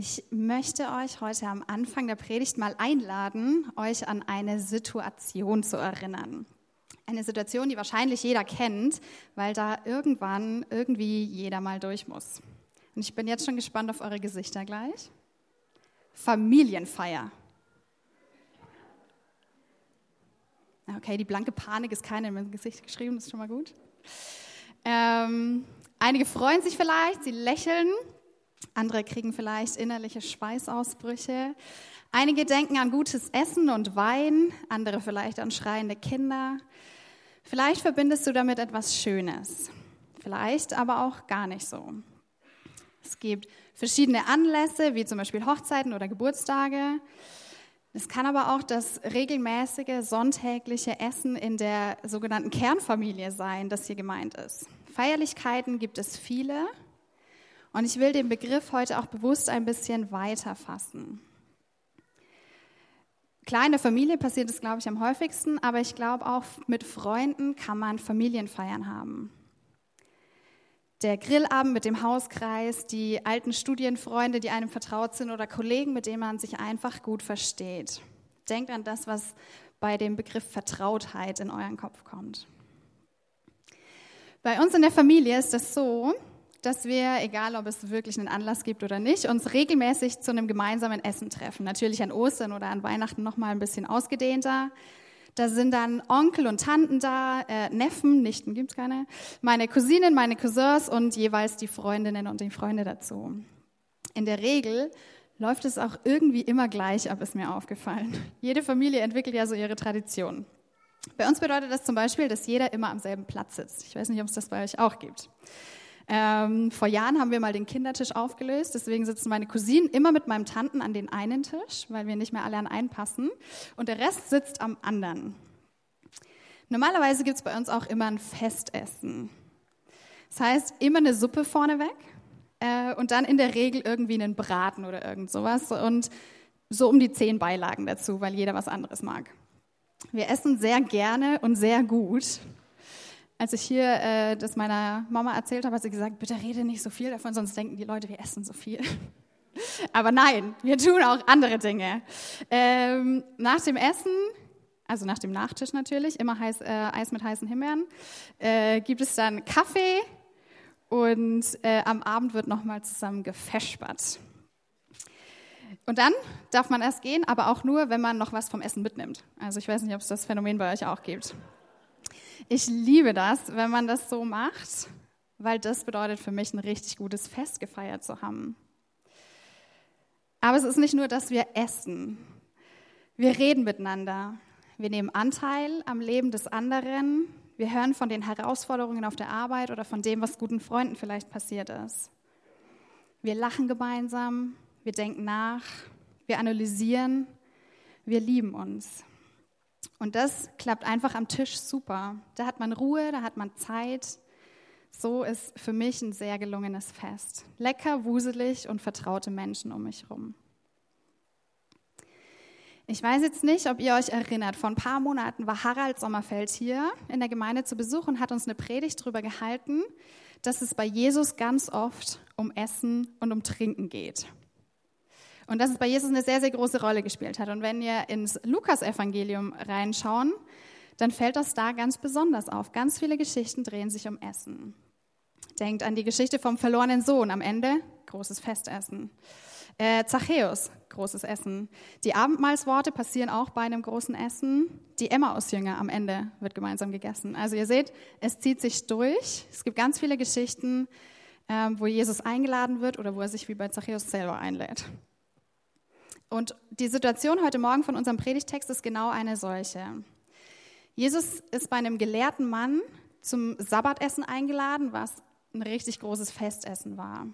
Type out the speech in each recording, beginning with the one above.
Ich möchte euch heute am Anfang der Predigt mal einladen, euch an eine Situation zu erinnern. Eine Situation, die wahrscheinlich jeder kennt, weil da irgendwann irgendwie jeder mal durch muss. Und ich bin jetzt schon gespannt auf eure Gesichter gleich. Familienfeier. Okay, die blanke Panik ist keine in meinem Gesicht geschrieben, das ist schon mal gut. Ähm, einige freuen sich vielleicht, sie lächeln, andere kriegen vielleicht innerliche Schweißausbrüche. Einige denken an gutes Essen und Wein, andere vielleicht an schreiende Kinder. Vielleicht verbindest du damit etwas Schönes, vielleicht aber auch gar nicht so. Es gibt verschiedene Anlässe, wie zum Beispiel Hochzeiten oder Geburtstage. Es kann aber auch das regelmäßige sonntägliche Essen in der sogenannten Kernfamilie sein, das hier gemeint ist. Feierlichkeiten gibt es viele und ich will den Begriff heute auch bewusst ein bisschen weiter fassen. Klar, in der Familie passiert es, glaube ich, am häufigsten, aber ich glaube auch mit Freunden kann man Familienfeiern haben. Der Grillabend mit dem Hauskreis, die alten Studienfreunde, die einem vertraut sind oder Kollegen, mit denen man sich einfach gut versteht. Denkt an das, was bei dem Begriff Vertrautheit in euren Kopf kommt. Bei uns in der Familie ist es so, dass wir, egal ob es wirklich einen Anlass gibt oder nicht, uns regelmäßig zu einem gemeinsamen Essen treffen. Natürlich an Ostern oder an Weihnachten noch mal ein bisschen ausgedehnter. Da sind dann Onkel und Tanten da, äh, Neffen, Nichten gibt's keine, meine Cousinen, meine Cousins und jeweils die Freundinnen und die Freunde dazu. In der Regel läuft es auch irgendwie immer gleich ab, ist mir aufgefallen. Jede Familie entwickelt ja so ihre Tradition. Bei uns bedeutet das zum Beispiel, dass jeder immer am selben Platz sitzt. Ich weiß nicht, ob es das bei euch auch gibt. Ähm, vor Jahren haben wir mal den Kindertisch aufgelöst, deswegen sitzen meine Cousinen immer mit meinem Tanten an den einen Tisch, weil wir nicht mehr alle an einen passen, und der Rest sitzt am anderen. Normalerweise gibt es bei uns auch immer ein Festessen. Das heißt, immer eine Suppe vorneweg äh, und dann in der Regel irgendwie einen Braten oder irgend sowas und so um die zehn Beilagen dazu, weil jeder was anderes mag. Wir essen sehr gerne und sehr gut. Als ich hier äh, das meiner Mama erzählt habe, hat sie gesagt, bitte rede nicht so viel davon, sonst denken die Leute, wir essen so viel. Aber nein, wir tun auch andere Dinge. Ähm, nach dem Essen, also nach dem Nachtisch natürlich, immer heiß, äh, Eis mit heißen Himbeeren, äh, gibt es dann Kaffee und äh, am Abend wird nochmal zusammen gefespert. Und dann darf man erst gehen, aber auch nur, wenn man noch was vom Essen mitnimmt. Also ich weiß nicht, ob es das Phänomen bei euch auch gibt. Ich liebe das, wenn man das so macht, weil das bedeutet für mich, ein richtig gutes Fest gefeiert zu haben. Aber es ist nicht nur, dass wir essen. Wir reden miteinander. Wir nehmen Anteil am Leben des anderen. Wir hören von den Herausforderungen auf der Arbeit oder von dem, was guten Freunden vielleicht passiert ist. Wir lachen gemeinsam. Wir denken nach. Wir analysieren. Wir lieben uns. Und das klappt einfach am Tisch super. Da hat man Ruhe, da hat man Zeit. So ist für mich ein sehr gelungenes Fest. Lecker, wuselig und vertraute Menschen um mich herum. Ich weiß jetzt nicht, ob ihr euch erinnert, vor ein paar Monaten war Harald Sommerfeld hier in der Gemeinde zu Besuch und hat uns eine Predigt darüber gehalten, dass es bei Jesus ganz oft um Essen und um Trinken geht. Und dass es bei Jesus eine sehr, sehr große Rolle gespielt hat. Und wenn wir ins Lukas-Evangelium reinschauen, dann fällt das da ganz besonders auf. Ganz viele Geschichten drehen sich um Essen. Denkt an die Geschichte vom verlorenen Sohn am Ende, großes Festessen. Äh, Zachäus, großes Essen. Die Abendmahlsworte passieren auch bei einem großen Essen. Die Emmaus-Jünger am Ende wird gemeinsam gegessen. Also ihr seht, es zieht sich durch. Es gibt ganz viele Geschichten, äh, wo Jesus eingeladen wird oder wo er sich wie bei Zachäus selber einlädt. Und die Situation heute Morgen von unserem Predigtext ist genau eine solche. Jesus ist bei einem gelehrten Mann zum Sabbatessen eingeladen, was ein richtig großes Festessen war.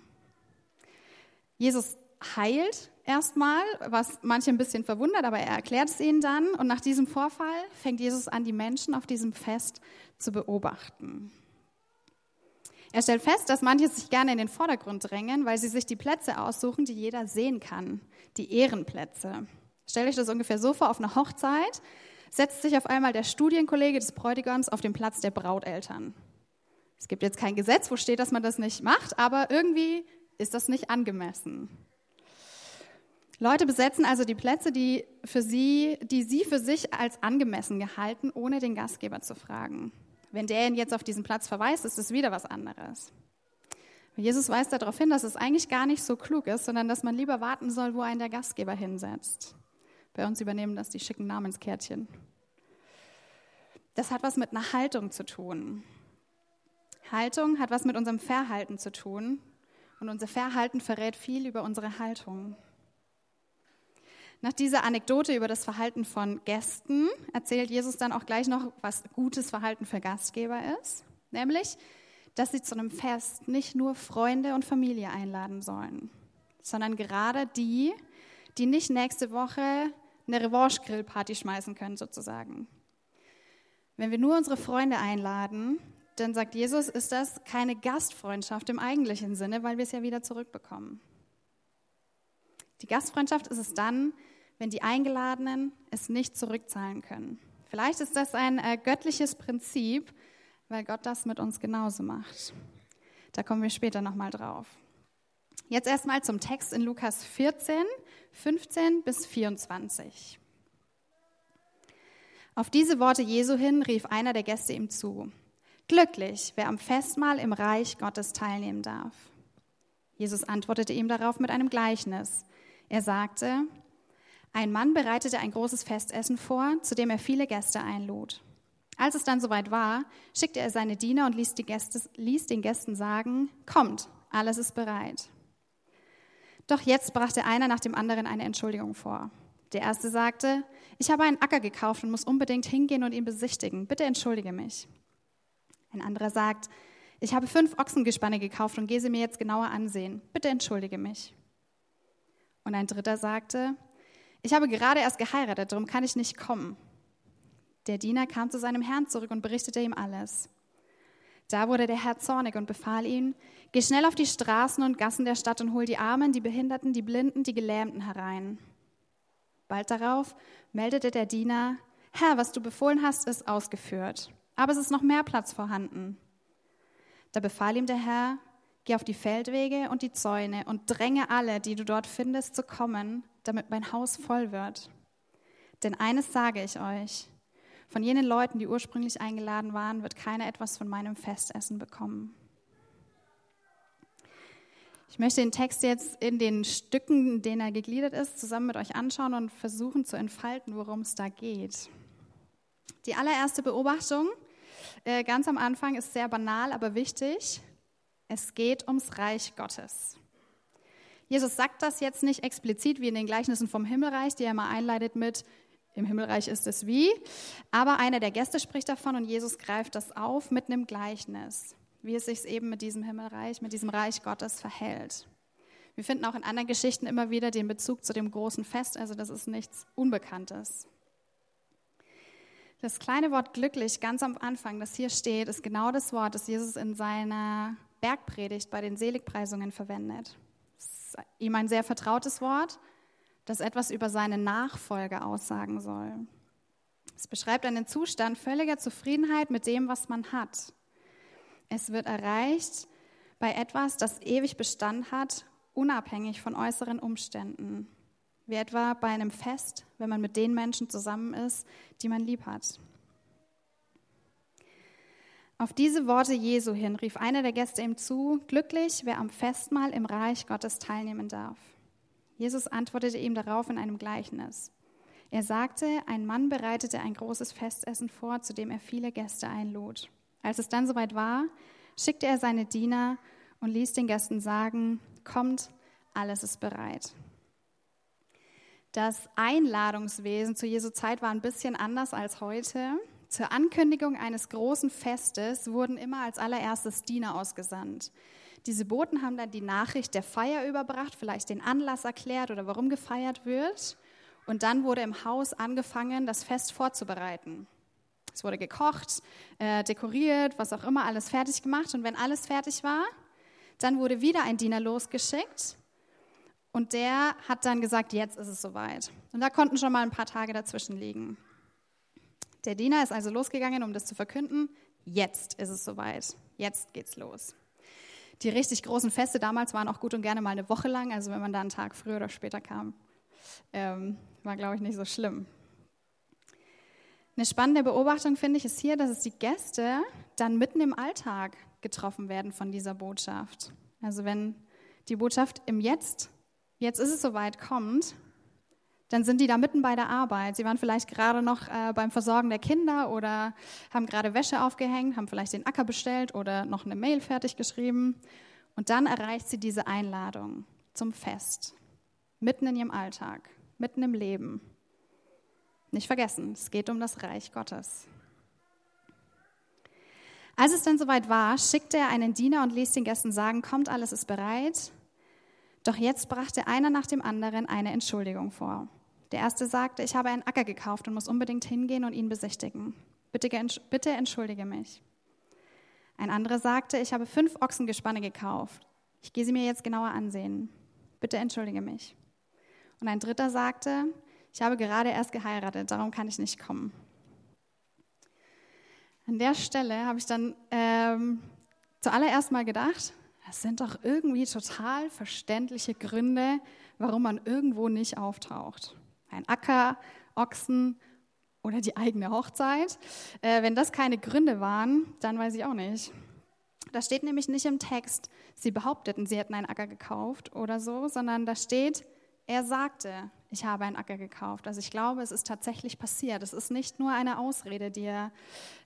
Jesus heilt erstmal, was manche ein bisschen verwundert, aber er erklärt es ihnen dann. Und nach diesem Vorfall fängt Jesus an, die Menschen auf diesem Fest zu beobachten. Er stellt fest, dass manche sich gerne in den Vordergrund drängen, weil sie sich die Plätze aussuchen, die jeder sehen kann, die Ehrenplätze. Stellt euch das ungefähr so vor, auf einer Hochzeit setzt sich auf einmal der Studienkollege des Bräutigams auf den Platz der Brauteltern. Es gibt jetzt kein Gesetz, wo steht, dass man das nicht macht, aber irgendwie ist das nicht angemessen. Leute besetzen also die Plätze, die, für sie, die sie für sich als angemessen gehalten, ohne den Gastgeber zu fragen. Wenn der ihn jetzt auf diesen Platz verweist, ist es wieder was anderes. Jesus weist darauf hin, dass es eigentlich gar nicht so klug ist, sondern dass man lieber warten soll, wo einen der Gastgeber hinsetzt. Bei uns übernehmen das die schicken Namenskärtchen. Das hat was mit einer Haltung zu tun. Haltung hat was mit unserem Verhalten zu tun. Und unser Verhalten verrät viel über unsere Haltung. Nach dieser Anekdote über das Verhalten von Gästen erzählt Jesus dann auch gleich noch, was gutes Verhalten für Gastgeber ist. Nämlich, dass sie zu einem Fest nicht nur Freunde und Familie einladen sollen, sondern gerade die, die nicht nächste Woche eine Revanche-Grillparty schmeißen können, sozusagen. Wenn wir nur unsere Freunde einladen, dann sagt Jesus, ist das keine Gastfreundschaft im eigentlichen Sinne, weil wir es ja wieder zurückbekommen. Die Gastfreundschaft ist es dann, wenn die Eingeladenen es nicht zurückzahlen können. Vielleicht ist das ein äh, göttliches Prinzip, weil Gott das mit uns genauso macht. Da kommen wir später nochmal drauf. Jetzt erstmal zum Text in Lukas 14, 15 bis 24. Auf diese Worte Jesu hin rief einer der Gäste ihm zu. Glücklich, wer am Festmahl im Reich Gottes teilnehmen darf. Jesus antwortete ihm darauf mit einem Gleichnis. Er sagte, ein Mann bereitete ein großes Festessen vor, zu dem er viele Gäste einlud. Als es dann soweit war, schickte er seine Diener und ließ, Gäste, ließ den Gästen sagen, kommt, alles ist bereit. Doch jetzt brachte einer nach dem anderen eine Entschuldigung vor. Der erste sagte, ich habe einen Acker gekauft und muss unbedingt hingehen und ihn besichtigen. Bitte entschuldige mich. Ein anderer sagt, ich habe fünf Ochsengespanne gekauft und gehe sie mir jetzt genauer ansehen. Bitte entschuldige mich. Und ein dritter sagte, ich habe gerade erst geheiratet, darum kann ich nicht kommen. Der Diener kam zu seinem Herrn zurück und berichtete ihm alles. Da wurde der Herr zornig und befahl ihm, geh schnell auf die Straßen und Gassen der Stadt und hol die Armen, die Behinderten, die Blinden, die Gelähmten herein. Bald darauf meldete der Diener, Herr, was du befohlen hast, ist ausgeführt, aber es ist noch mehr Platz vorhanden. Da befahl ihm der Herr, geh auf die Feldwege und die Zäune und dränge alle, die du dort findest, zu kommen, damit mein Haus voll wird. Denn eines sage ich euch, von jenen Leuten, die ursprünglich eingeladen waren, wird keiner etwas von meinem Festessen bekommen. Ich möchte den Text jetzt in den Stücken, in denen er gegliedert ist, zusammen mit euch anschauen und versuchen zu entfalten, worum es da geht. Die allererste Beobachtung, äh, ganz am Anfang, ist sehr banal, aber wichtig. Es geht ums Reich Gottes. Jesus sagt das jetzt nicht explizit wie in den Gleichnissen vom Himmelreich, die er mal einleitet mit, im Himmelreich ist es wie. Aber einer der Gäste spricht davon und Jesus greift das auf mit einem Gleichnis, wie es sich eben mit diesem Himmelreich, mit diesem Reich Gottes verhält. Wir finden auch in anderen Geschichten immer wieder den Bezug zu dem großen Fest, also das ist nichts Unbekanntes. Das kleine Wort glücklich ganz am Anfang, das hier steht, ist genau das Wort, das Jesus in seiner Bergpredigt bei den Seligpreisungen verwendet. Es ist ihm ein sehr vertrautes Wort das etwas über seine Nachfolge aussagen soll. Es beschreibt einen Zustand völliger Zufriedenheit mit dem, was man hat. Es wird erreicht bei etwas, das ewig Bestand hat, unabhängig von äußeren Umständen. Wie etwa bei einem Fest, wenn man mit den Menschen zusammen ist, die man lieb hat. Auf diese Worte Jesu hin rief einer der Gäste ihm zu, glücklich, wer am Festmahl im Reich Gottes teilnehmen darf. Jesus antwortete ihm darauf in einem Gleichnis. Er sagte, ein Mann bereitete ein großes Festessen vor, zu dem er viele Gäste einlud. Als es dann soweit war, schickte er seine Diener und ließ den Gästen sagen, kommt, alles ist bereit. Das Einladungswesen zu Jesu Zeit war ein bisschen anders als heute. Zur Ankündigung eines großen Festes wurden immer als allererstes Diener ausgesandt. Diese Boten haben dann die Nachricht der Feier überbracht, vielleicht den Anlass erklärt oder warum gefeiert wird. Und dann wurde im Haus angefangen, das Fest vorzubereiten. Es wurde gekocht, äh, dekoriert, was auch immer, alles fertig gemacht. Und wenn alles fertig war, dann wurde wieder ein Diener losgeschickt. Und der hat dann gesagt, jetzt ist es soweit. Und da konnten schon mal ein paar Tage dazwischen liegen. Der Diener ist also losgegangen, um das zu verkünden. Jetzt ist es soweit. Jetzt geht's los. Die richtig großen Feste damals waren auch gut und gerne mal eine Woche lang. Also wenn man da einen Tag früher oder später kam, ähm, war, glaube ich, nicht so schlimm. Eine spannende Beobachtung finde ich ist hier, dass es die Gäste dann mitten im Alltag getroffen werden von dieser Botschaft. Also wenn die Botschaft im Jetzt, jetzt ist es soweit, kommt, dann sind die da mitten bei der Arbeit. Sie waren vielleicht gerade noch äh, beim Versorgen der Kinder oder haben gerade Wäsche aufgehängt, haben vielleicht den Acker bestellt oder noch eine Mail fertig geschrieben. Und dann erreicht sie diese Einladung zum Fest, mitten in ihrem Alltag, mitten im Leben. Nicht vergessen, es geht um das Reich Gottes. Als es dann soweit war, schickte er einen Diener und ließ den Gästen sagen, kommt, alles ist bereit. Doch jetzt brachte einer nach dem anderen eine Entschuldigung vor. Der erste sagte, ich habe einen Acker gekauft und muss unbedingt hingehen und ihn besichtigen. Bitte, bitte entschuldige mich. Ein anderer sagte, ich habe fünf Ochsengespanne gekauft. Ich gehe sie mir jetzt genauer ansehen. Bitte entschuldige mich. Und ein dritter sagte, ich habe gerade erst geheiratet, darum kann ich nicht kommen. An der Stelle habe ich dann ähm, zuallererst mal gedacht, das sind doch irgendwie total verständliche Gründe, warum man irgendwo nicht auftaucht. Ein Acker, Ochsen oder die eigene Hochzeit. Äh, wenn das keine Gründe waren, dann weiß ich auch nicht. Das steht nämlich nicht im Text, sie behaupteten, sie hätten einen Acker gekauft oder so, sondern da steht, er sagte, ich habe einen Acker gekauft. Also ich glaube, es ist tatsächlich passiert. Es ist nicht nur eine Ausrede, die er,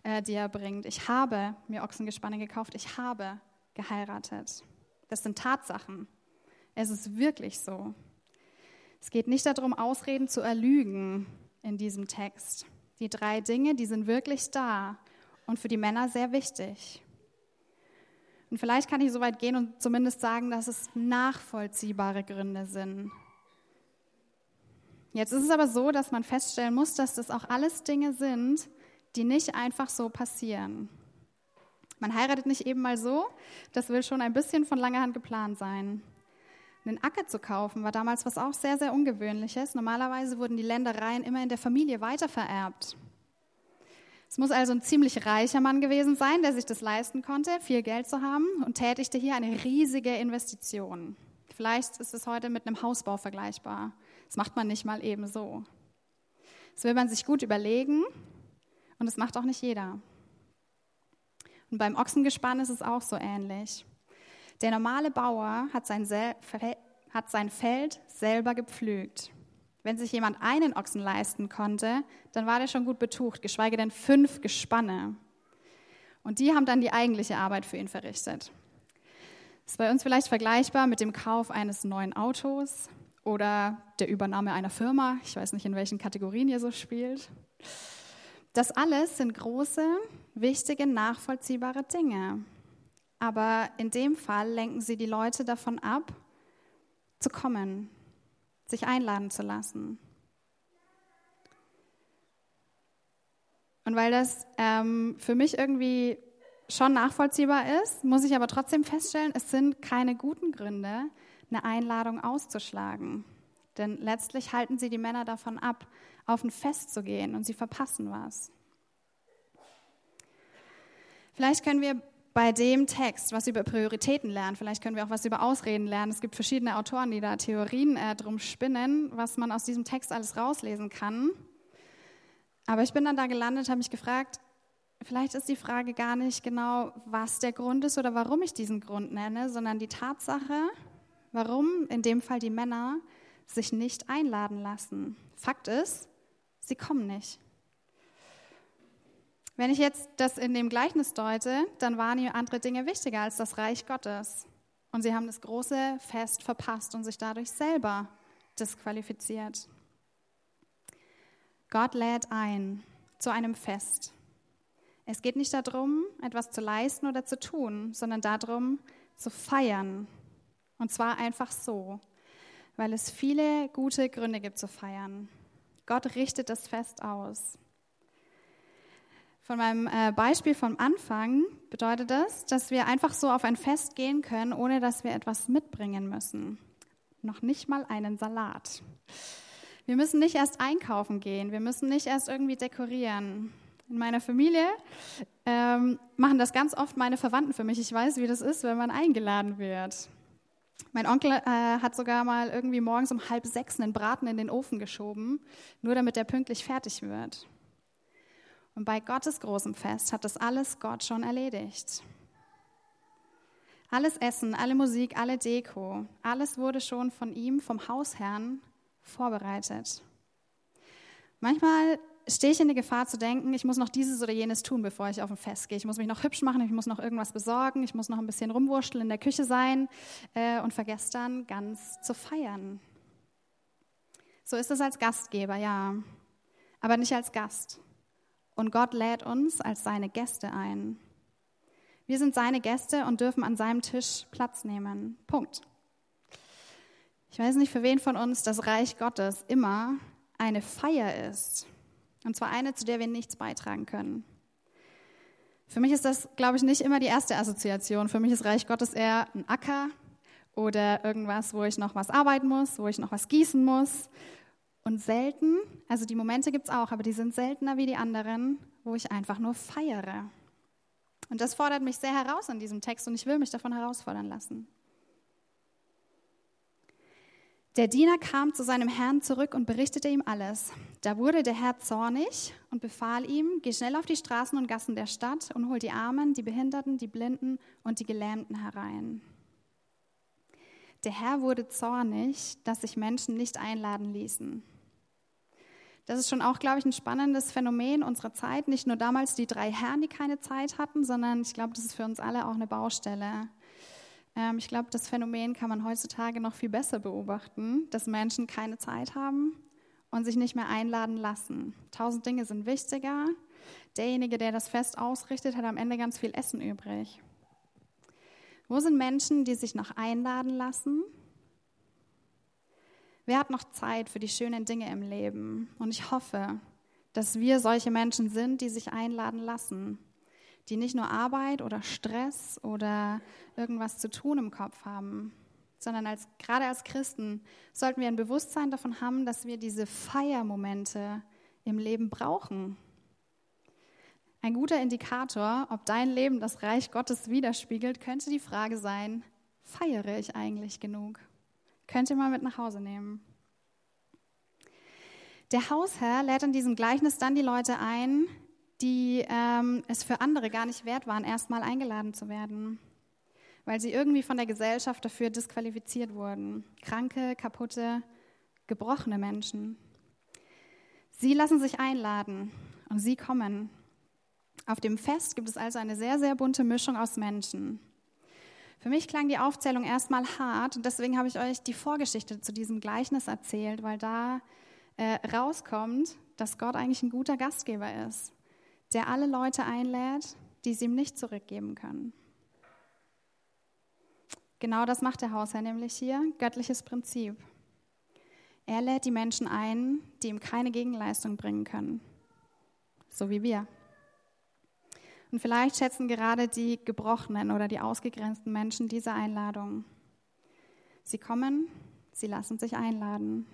äh, die er bringt. Ich habe mir Ochsengespanne gekauft. Ich habe geheiratet. Das sind Tatsachen. Es ist wirklich so. Es geht nicht darum, Ausreden zu erlügen in diesem Text. Die drei Dinge, die sind wirklich da und für die Männer sehr wichtig. Und vielleicht kann ich so weit gehen und zumindest sagen, dass es nachvollziehbare Gründe sind, Jetzt ist es aber so, dass man feststellen muss, dass das auch alles Dinge sind, die nicht einfach so passieren. Man heiratet nicht eben mal so, das will schon ein bisschen von langer Hand geplant sein. Einen Acker zu kaufen war damals was auch sehr, sehr Ungewöhnliches. Normalerweise wurden die Ländereien immer in der Familie weitervererbt. Es muss also ein ziemlich reicher Mann gewesen sein, der sich das leisten konnte, viel Geld zu haben und tätigte hier eine riesige Investition. Vielleicht ist es heute mit einem Hausbau vergleichbar. Das macht man nicht mal eben so. Das will man sich gut überlegen und das macht auch nicht jeder. Und beim Ochsengespann ist es auch so ähnlich. Der normale Bauer hat sein, hat sein Feld selber gepflügt. Wenn sich jemand einen Ochsen leisten konnte, dann war der schon gut betucht, geschweige denn fünf Gespanne. Und die haben dann die eigentliche Arbeit für ihn verrichtet. Das ist bei uns vielleicht vergleichbar mit dem Kauf eines neuen Autos oder der Übernahme einer Firma. Ich weiß nicht, in welchen Kategorien ihr so spielt. Das alles sind große, wichtige, nachvollziehbare Dinge. Aber in dem Fall lenken sie die Leute davon ab, zu kommen, sich einladen zu lassen. Und weil das ähm, für mich irgendwie schon nachvollziehbar ist, muss ich aber trotzdem feststellen, es sind keine guten Gründe, eine Einladung auszuschlagen. Denn letztlich halten sie die Männer davon ab, auf ein Fest zu gehen und sie verpassen was. Vielleicht können wir bei dem Text was über Prioritäten lernen. Vielleicht können wir auch was über Ausreden lernen. Es gibt verschiedene Autoren, die da Theorien äh, drum spinnen, was man aus diesem Text alles rauslesen kann. Aber ich bin dann da gelandet, habe mich gefragt, vielleicht ist die Frage gar nicht genau, was der Grund ist oder warum ich diesen Grund nenne, sondern die Tatsache, warum in dem Fall die Männer sich nicht einladen lassen. Fakt ist, sie kommen nicht. Wenn ich jetzt das in dem Gleichnis deute, dann waren hier andere Dinge wichtiger als das Reich Gottes. Und sie haben das große Fest verpasst und sich dadurch selber disqualifiziert. Gott lädt ein zu einem Fest. Es geht nicht darum, etwas zu leisten oder zu tun, sondern darum, zu feiern, und zwar einfach so, weil es viele gute Gründe gibt zu feiern. Gott richtet das Fest aus. Von meinem äh, Beispiel vom Anfang bedeutet das, dass wir einfach so auf ein Fest gehen können, ohne dass wir etwas mitbringen müssen. Noch nicht mal einen Salat. Wir müssen nicht erst einkaufen gehen, wir müssen nicht erst irgendwie dekorieren. In meiner Familie ähm, machen das ganz oft meine Verwandten für mich. Ich weiß, wie das ist, wenn man eingeladen wird. Mein Onkel äh, hat sogar mal irgendwie morgens um halb sechs einen Braten in den Ofen geschoben, nur damit er pünktlich fertig wird. Und bei Gottes großem Fest hat das alles Gott schon erledigt. Alles Essen, alle Musik, alle Deko, alles wurde schon von ihm, vom Hausherrn, vorbereitet. Manchmal stehe ich in der Gefahr zu denken, ich muss noch dieses oder jenes tun, bevor ich auf ein Fest gehe. Ich muss mich noch hübsch machen, ich muss noch irgendwas besorgen, ich muss noch ein bisschen rumwurschteln in der Küche sein äh, und vergesse dann ganz zu feiern. So ist es als Gastgeber, ja, aber nicht als Gast. Und Gott lädt uns als seine Gäste ein. Wir sind seine Gäste und dürfen an seinem Tisch Platz nehmen. Punkt. Ich weiß nicht, für wen von uns das Reich Gottes immer eine Feier ist. Und zwar eine, zu der wir nichts beitragen können. Für mich ist das, glaube ich, nicht immer die erste Assoziation. Für mich ist Reich Gottes eher ein Acker oder irgendwas, wo ich noch was arbeiten muss, wo ich noch was gießen muss. Und selten, also die Momente gibt es auch, aber die sind seltener wie die anderen, wo ich einfach nur feiere. Und das fordert mich sehr heraus in diesem Text und ich will mich davon herausfordern lassen. Der Diener kam zu seinem Herrn zurück und berichtete ihm alles. Da wurde der Herr zornig und befahl ihm, geh schnell auf die Straßen und Gassen der Stadt und hol die Armen, die Behinderten, die Blinden und die Gelähmten herein. Der Herr wurde zornig, dass sich Menschen nicht einladen ließen. Das ist schon auch, glaube ich, ein spannendes Phänomen unserer Zeit. Nicht nur damals die drei Herren, die keine Zeit hatten, sondern ich glaube, das ist für uns alle auch eine Baustelle. Ähm, ich glaube, das Phänomen kann man heutzutage noch viel besser beobachten, dass Menschen keine Zeit haben und sich nicht mehr einladen lassen. Tausend Dinge sind wichtiger. Derjenige, der das Fest ausrichtet, hat am Ende ganz viel Essen übrig. Wo sind Menschen, die sich noch einladen lassen Wer hat noch Zeit für die schönen Dinge im Leben? Und ich hoffe, dass wir solche Menschen sind, die sich einladen lassen, die nicht nur Arbeit oder Stress oder irgendwas zu tun im Kopf haben, sondern als, gerade als Christen sollten wir ein Bewusstsein davon haben, dass wir diese Feiermomente im Leben brauchen. Ein guter Indikator, ob dein Leben das Reich Gottes widerspiegelt, könnte die Frage sein, feiere ich eigentlich genug? Könnt ihr mal mit nach Hause nehmen. Der Hausherr lädt in diesem Gleichnis dann die Leute ein, die ähm, es für andere gar nicht wert waren, erstmal eingeladen zu werden, weil sie irgendwie von der Gesellschaft dafür disqualifiziert wurden. Kranke, kaputte, gebrochene Menschen. Sie lassen sich einladen und sie kommen. Auf dem Fest gibt es also eine sehr, sehr bunte Mischung aus Menschen. Für mich klang die Aufzählung erstmal hart und deswegen habe ich euch die Vorgeschichte zu diesem Gleichnis erzählt, weil da äh, rauskommt, dass Gott eigentlich ein guter Gastgeber ist, der alle Leute einlädt, die es ihm nicht zurückgeben können. Genau das macht der Hausherr nämlich hier, göttliches Prinzip. Er lädt die Menschen ein, die ihm keine Gegenleistung bringen können, so wie wir. Und vielleicht schätzen gerade die gebrochenen oder die ausgegrenzten Menschen diese Einladung. Sie kommen, sie lassen sich einladen.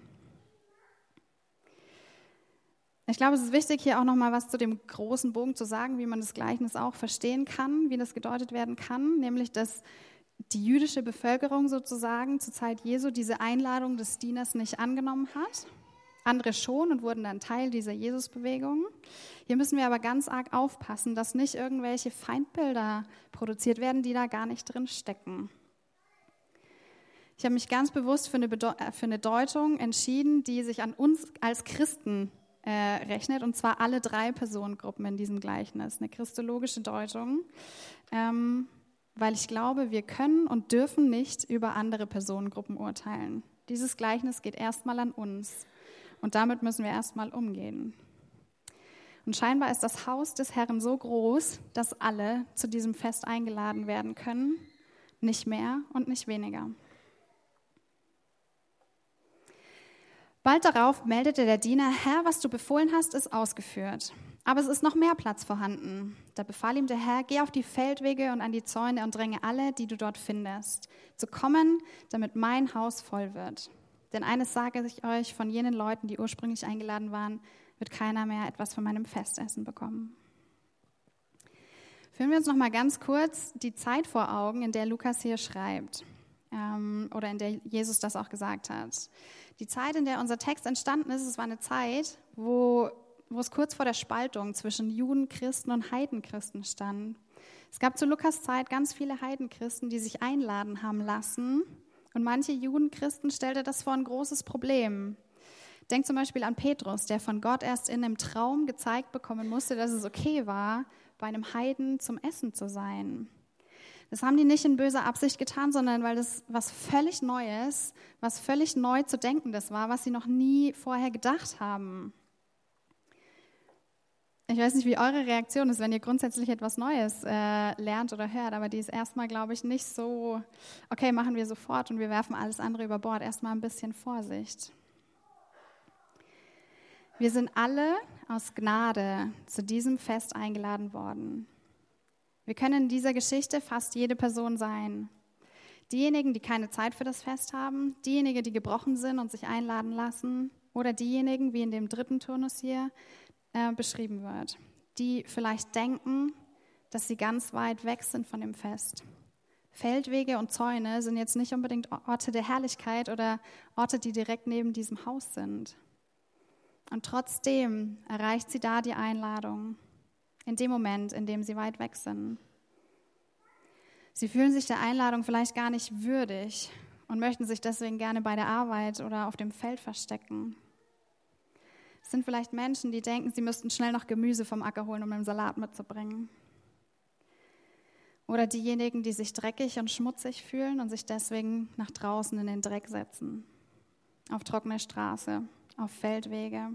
Ich glaube, es ist wichtig, hier auch noch mal was zu dem großen Bogen zu sagen, wie man das Gleichnis auch verstehen kann, wie das gedeutet werden kann, nämlich dass die jüdische Bevölkerung sozusagen zur Zeit Jesu diese Einladung des Dieners nicht angenommen hat andere schon und wurden dann Teil dieser Jesusbewegung. Hier müssen wir aber ganz arg aufpassen, dass nicht irgendwelche Feindbilder produziert werden, die da gar nicht drin stecken. Ich habe mich ganz bewusst für eine, äh, für eine Deutung entschieden, die sich an uns als Christen äh, rechnet, und zwar alle drei Personengruppen in diesem Gleichnis, eine christologische Deutung, ähm, weil ich glaube, wir können und dürfen nicht über andere Personengruppen urteilen. Dieses Gleichnis geht erstmal an uns. Und damit müssen wir erstmal umgehen. Und scheinbar ist das Haus des Herrn so groß, dass alle zu diesem Fest eingeladen werden können, nicht mehr und nicht weniger. Bald darauf meldete der Diener, Herr, was du befohlen hast, ist ausgeführt. Aber es ist noch mehr Platz vorhanden. Da befahl ihm der Herr, geh auf die Feldwege und an die Zäune und dränge alle, die du dort findest, zu kommen, damit mein Haus voll wird. Denn eines sage ich euch, von jenen Leuten, die ursprünglich eingeladen waren, wird keiner mehr etwas von meinem Festessen bekommen. Führen wir uns noch mal ganz kurz die Zeit vor Augen, in der Lukas hier schreibt. ähm, oder in der Jesus das auch gesagt hat. Die Zeit, in der unser Text entstanden ist, es war eine Zeit, wo, wo es kurz vor der Spaltung zwischen Juden, Christen und Heidenchristen stand. Es gab zu Lukas Zeit ganz viele Heidenchristen, die sich einladen haben lassen. Und manche Judenchristen stellte das vor ein großes Problem. Denk zum Beispiel an Petrus, der von Gott erst in einem Traum gezeigt bekommen musste, dass es okay war, bei einem Heiden zum Essen zu sein. Das haben die nicht in böser Absicht getan, sondern weil das was völlig Neues, was völlig neu zu denkendes war, was sie noch nie vorher gedacht haben. Ich weiß nicht, wie eure Reaktion ist, wenn ihr grundsätzlich etwas Neues äh, lernt oder hört, aber die ist erstmal, glaube ich, nicht so, okay, machen wir sofort und wir werfen alles andere über Bord. Erstmal ein bisschen Vorsicht. Wir sind alle aus Gnade zu diesem Fest eingeladen worden. Wir können in dieser Geschichte fast jede Person sein. Diejenigen, die keine Zeit für das Fest haben, diejenigen, die gebrochen sind und sich einladen lassen, oder diejenigen, wie in dem dritten Turnus hier äh, beschrieben wird, die vielleicht denken, dass sie ganz weit weg sind von dem Fest. Feldwege und Zäune sind jetzt nicht unbedingt Orte der Herrlichkeit oder Orte, die direkt neben diesem Haus sind. Und trotzdem erreicht sie da die Einladung, in dem Moment, in dem sie weit weg sind. Sie fühlen sich der Einladung vielleicht gar nicht würdig und möchten sich deswegen gerne bei der Arbeit oder auf dem Feld verstecken. Es sind vielleicht Menschen, die denken, sie müssten schnell noch Gemüse vom Acker holen, um einen Salat mitzubringen. Oder diejenigen, die sich dreckig und schmutzig fühlen und sich deswegen nach draußen in den Dreck setzen. Auf trockene Straße, auf Feldwege,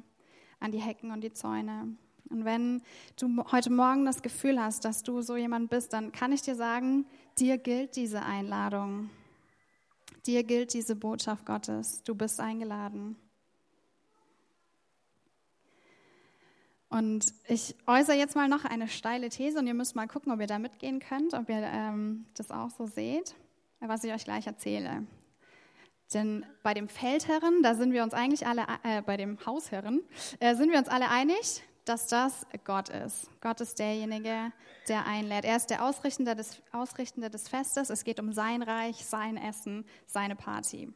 an die Hecken und die Zäune. Und wenn du heute Morgen das Gefühl hast, dass du so jemand bist, dann kann ich dir sagen, dir gilt diese Einladung. Dir gilt diese Botschaft Gottes. Du bist eingeladen. Und ich äußere jetzt mal noch eine steile These und ihr müsst mal gucken, ob ihr da mitgehen könnt, ob ihr ähm, das auch so seht, was ich euch gleich erzähle. Denn bei dem Feldherren, da sind wir uns eigentlich alle, äh, bei dem Hausherren, äh, sind wir uns alle einig, dass das Gott ist. Gott ist derjenige, der einlädt. Er ist der Ausrichtende des, Ausrichtende des Festes. Es geht um sein Reich, sein Essen, seine Party.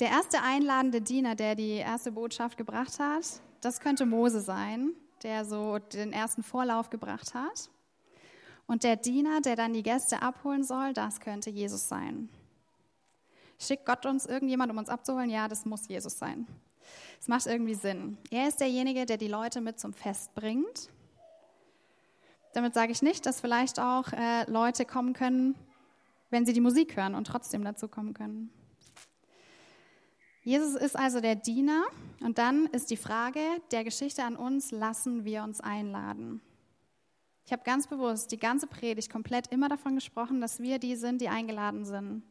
Der erste einladende Diener, der die erste Botschaft gebracht hat, das könnte Mose sein, der so den ersten Vorlauf gebracht hat. Und der Diener, der dann die Gäste abholen soll, das könnte Jesus sein. Schickt Gott uns irgendjemand, um uns abzuholen? Ja, das muss Jesus sein. Es macht irgendwie Sinn. Er ist derjenige, der die Leute mit zum Fest bringt. Damit sage ich nicht, dass vielleicht auch äh, Leute kommen können, wenn sie die Musik hören und trotzdem dazu kommen können. Jesus ist also der Diener und dann ist die Frage der Geschichte an uns, lassen wir uns einladen. Ich habe ganz bewusst die ganze Predigt komplett immer davon gesprochen, dass wir die sind, die eingeladen sind,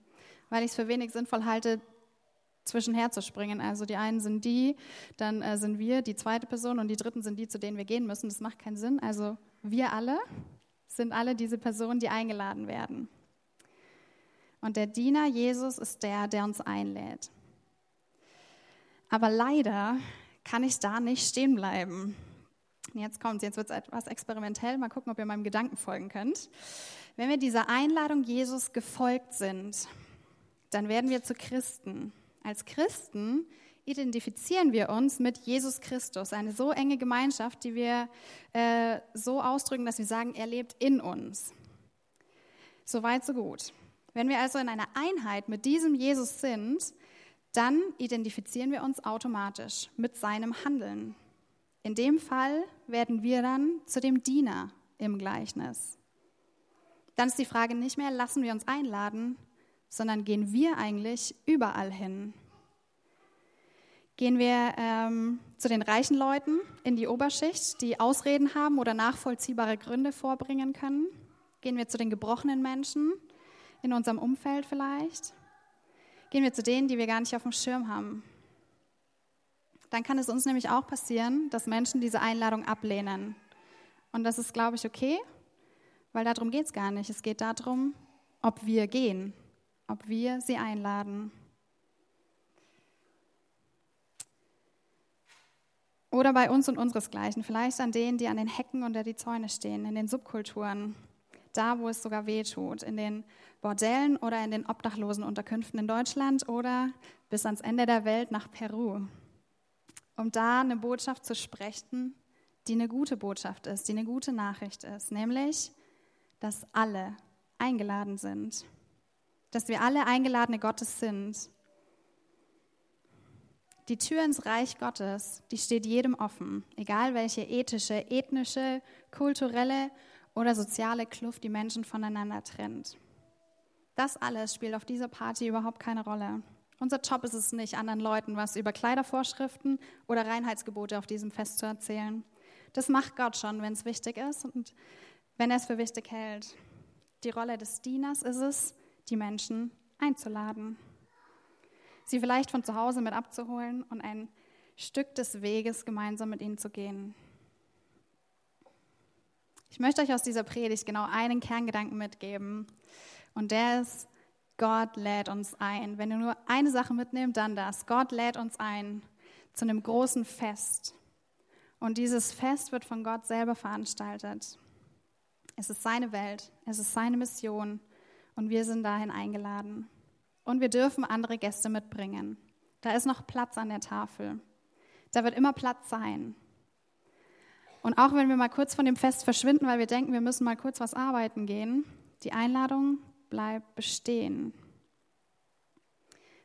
weil ich es für wenig sinnvoll halte, zwischenher zu springen. Also die einen sind die, dann äh, sind wir die zweite Person und die dritten sind die, zu denen wir gehen müssen. Das macht keinen Sinn. Also wir alle sind alle diese Personen, die eingeladen werden. Und der Diener Jesus ist der, der uns einlädt. Aber leider kann ich da nicht stehen bleiben. Jetzt kommt jetzt wird es etwas experimentell. Mal gucken, ob ihr meinem Gedanken folgen könnt. Wenn wir dieser Einladung Jesus gefolgt sind, dann werden wir zu Christen. Als Christen identifizieren wir uns mit Jesus Christus, eine so enge Gemeinschaft, die wir äh, so ausdrücken, dass wir sagen, er lebt in uns. So weit, so gut. Wenn wir also in einer Einheit mit diesem Jesus sind, dann identifizieren wir uns automatisch mit seinem Handeln. In dem Fall werden wir dann zu dem Diener im Gleichnis. Dann ist die Frage nicht mehr, lassen wir uns einladen, sondern gehen wir eigentlich überall hin? Gehen wir ähm, zu den reichen Leuten in die Oberschicht, die Ausreden haben oder nachvollziehbare Gründe vorbringen können? Gehen wir zu den gebrochenen Menschen in unserem Umfeld vielleicht? Gehen wir zu denen, die wir gar nicht auf dem Schirm haben. Dann kann es uns nämlich auch passieren, dass Menschen diese Einladung ablehnen. Und das ist, glaube ich, okay, weil darum geht es gar nicht. Es geht darum, ob wir gehen, ob wir sie einladen. Oder bei uns und unseresgleichen, vielleicht an denen, die an den Hecken unter die Zäune stehen, in den Subkulturen. Da wo es sogar weh tut, in den Bordellen oder in den obdachlosen Unterkünften in Deutschland oder bis ans Ende der Welt nach Peru, um da eine Botschaft zu sprechen, die eine gute Botschaft ist, die eine gute Nachricht ist, nämlich, dass alle eingeladen sind, dass wir alle Eingeladene Gottes sind. Die Tür ins Reich Gottes, die steht jedem offen, egal welche ethische, ethnische, kulturelle oder soziale Kluft die Menschen voneinander trennt. Das alles spielt auf dieser Party überhaupt keine Rolle. Unser Job ist es nicht, anderen Leuten was über Kleidervorschriften oder Reinheitsgebote auf diesem Fest zu erzählen. Das macht Gott schon, wenn es wichtig ist und wenn er es für wichtig hält. Die Rolle des Dieners ist es, die Menschen einzuladen, sie vielleicht von zu Hause mit abzuholen und ein Stück des Weges gemeinsam mit ihnen zu gehen. Ich möchte euch aus dieser Predigt genau einen Kerngedanken mitgeben und der ist, Gott lädt uns ein. Wenn ihr nur eine Sache mitnehmt, dann das. Gott lädt uns ein zu einem großen Fest. Und dieses Fest wird von Gott selber veranstaltet. Es ist seine Welt, es ist seine Mission und wir sind dahin eingeladen. Und wir dürfen andere Gäste mitbringen. Da ist noch Platz an der Tafel. Da wird immer Platz sein. Und auch wenn wir mal kurz von dem Fest verschwinden, weil wir denken, wir müssen mal kurz was arbeiten gehen, die Einladung bleibt bestehen.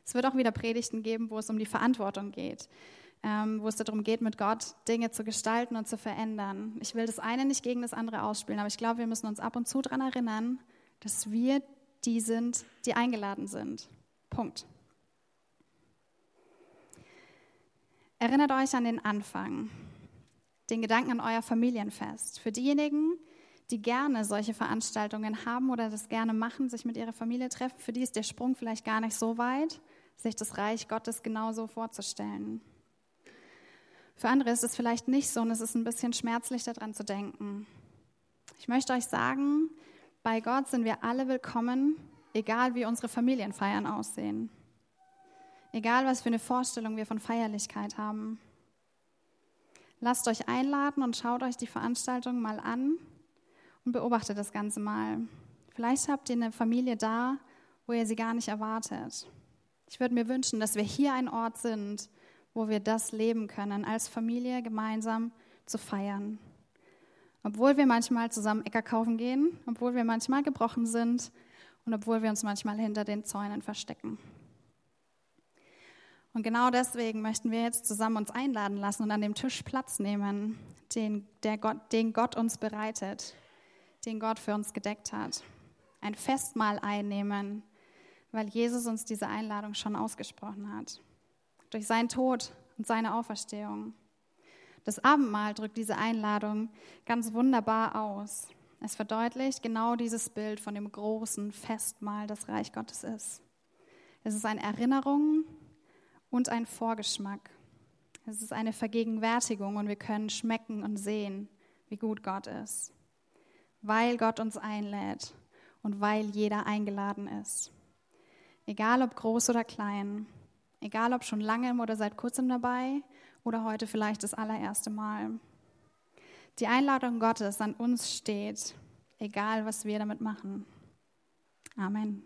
Es wird auch wieder Predigten geben, wo es um die Verantwortung geht ähm, wo es darum geht, mit Gott Dinge zu gestalten und zu verändern. Ich will das eine nicht gegen das andere ausspielen, aber ich glaube, wir müssen uns ab und zu daran erinnern, dass wir die sind, die eingeladen sind. Punkt. Erinnert euch an den Anfang, den Gedanken an euer Familienfest. Für diejenigen, die gerne solche Veranstaltungen haben oder das gerne machen, sich mit ihrer Familie treffen, für die ist der Sprung vielleicht gar nicht so weit, sich das Reich Gottes genauso vorzustellen. Für andere ist es vielleicht nicht so und es ist ein bisschen schmerzlich daran zu denken. Ich möchte euch sagen, bei Gott sind wir alle willkommen, egal wie unsere Familienfeiern aussehen. Egal was für eine Vorstellung wir von Feierlichkeit haben. Lasst euch einladen und schaut euch die Veranstaltung mal an und beobachtet das Ganze mal. Vielleicht habt ihr eine Familie da, wo ihr sie gar nicht erwartet. Ich würde mir wünschen, dass wir hier ein Ort sind, wo wir das leben können, als Familie gemeinsam zu feiern. Obwohl wir manchmal zusammen Äcker kaufen gehen, obwohl wir manchmal gebrochen sind und obwohl wir uns manchmal hinter den Zäunen verstecken. Und genau deswegen möchten wir jetzt zusammen uns einladen lassen und an dem Tisch Platz nehmen, den, der Gott, den Gott uns bereitet, den Gott für uns gedeckt hat. Ein Festmahl einnehmen, weil Jesus uns diese Einladung schon ausgesprochen hat durch seinen Tod und seine Auferstehung. Das Abendmahl drückt diese Einladung ganz wunderbar aus. Es verdeutlicht genau dieses Bild von dem großen Festmahl, das Reich Gottes ist. Es ist eine Erinnerung und ein Vorgeschmack. Es ist eine Vergegenwärtigung und wir können schmecken und sehen, wie gut Gott ist, weil Gott uns einlädt und weil jeder eingeladen ist. Egal ob groß oder klein, Egal ob schon lange oder seit kurzem dabei oder heute vielleicht das allererste Mal. Die Einladung Gottes an uns steht, egal was wir damit machen. Amen.